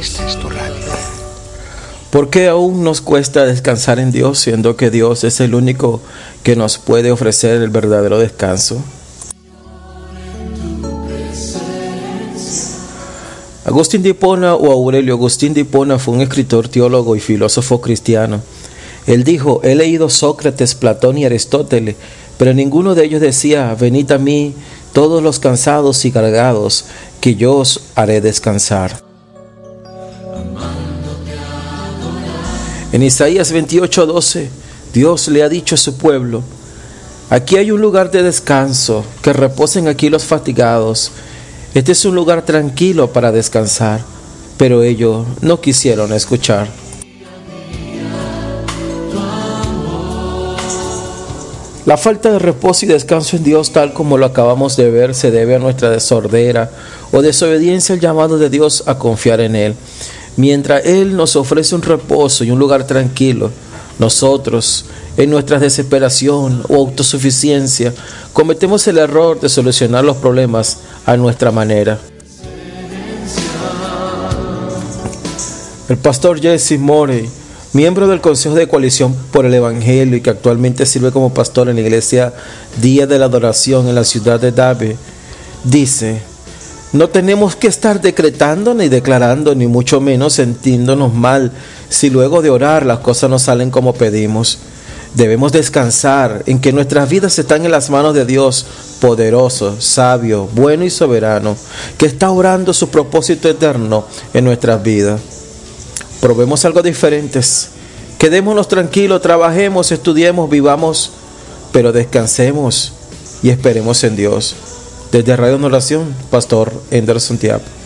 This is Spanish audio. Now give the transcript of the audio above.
Esta es tu. ¿Por qué aún nos cuesta descansar en Dios siendo que Dios es el único que nos puede ofrecer el verdadero descanso? Agustín de o Aurelio Agustín de fue un escritor, teólogo y filósofo cristiano. Él dijo, he leído Sócrates, Platón y Aristóteles, pero ninguno de ellos decía, venid a mí todos los cansados y cargados, que yo os haré descansar. En Isaías 28:12, Dios le ha dicho a su pueblo, aquí hay un lugar de descanso, que reposen aquí los fatigados. Este es un lugar tranquilo para descansar, pero ellos no quisieron escuchar. La falta de reposo y descanso en Dios, tal como lo acabamos de ver, se debe a nuestra desordera o desobediencia al llamado de Dios a confiar en Él. Mientras Él nos ofrece un reposo y un lugar tranquilo, nosotros, en nuestra desesperación o autosuficiencia, cometemos el error de solucionar los problemas a nuestra manera. El pastor Jesse Morey, miembro del Consejo de Coalición por el Evangelio y que actualmente sirve como pastor en la iglesia Día de la Adoración en la ciudad de David, dice, no tenemos que estar decretando ni declarando, ni mucho menos sintiéndonos mal si luego de orar las cosas no salen como pedimos. Debemos descansar en que nuestras vidas están en las manos de Dios, poderoso, sabio, bueno y soberano, que está orando su propósito eterno en nuestras vidas. Probemos algo diferentes. Quedémonos tranquilos, trabajemos, estudiemos, vivamos, pero descansemos y esperemos en Dios. Desde Radio Oración, Pastor Anderson Tiap.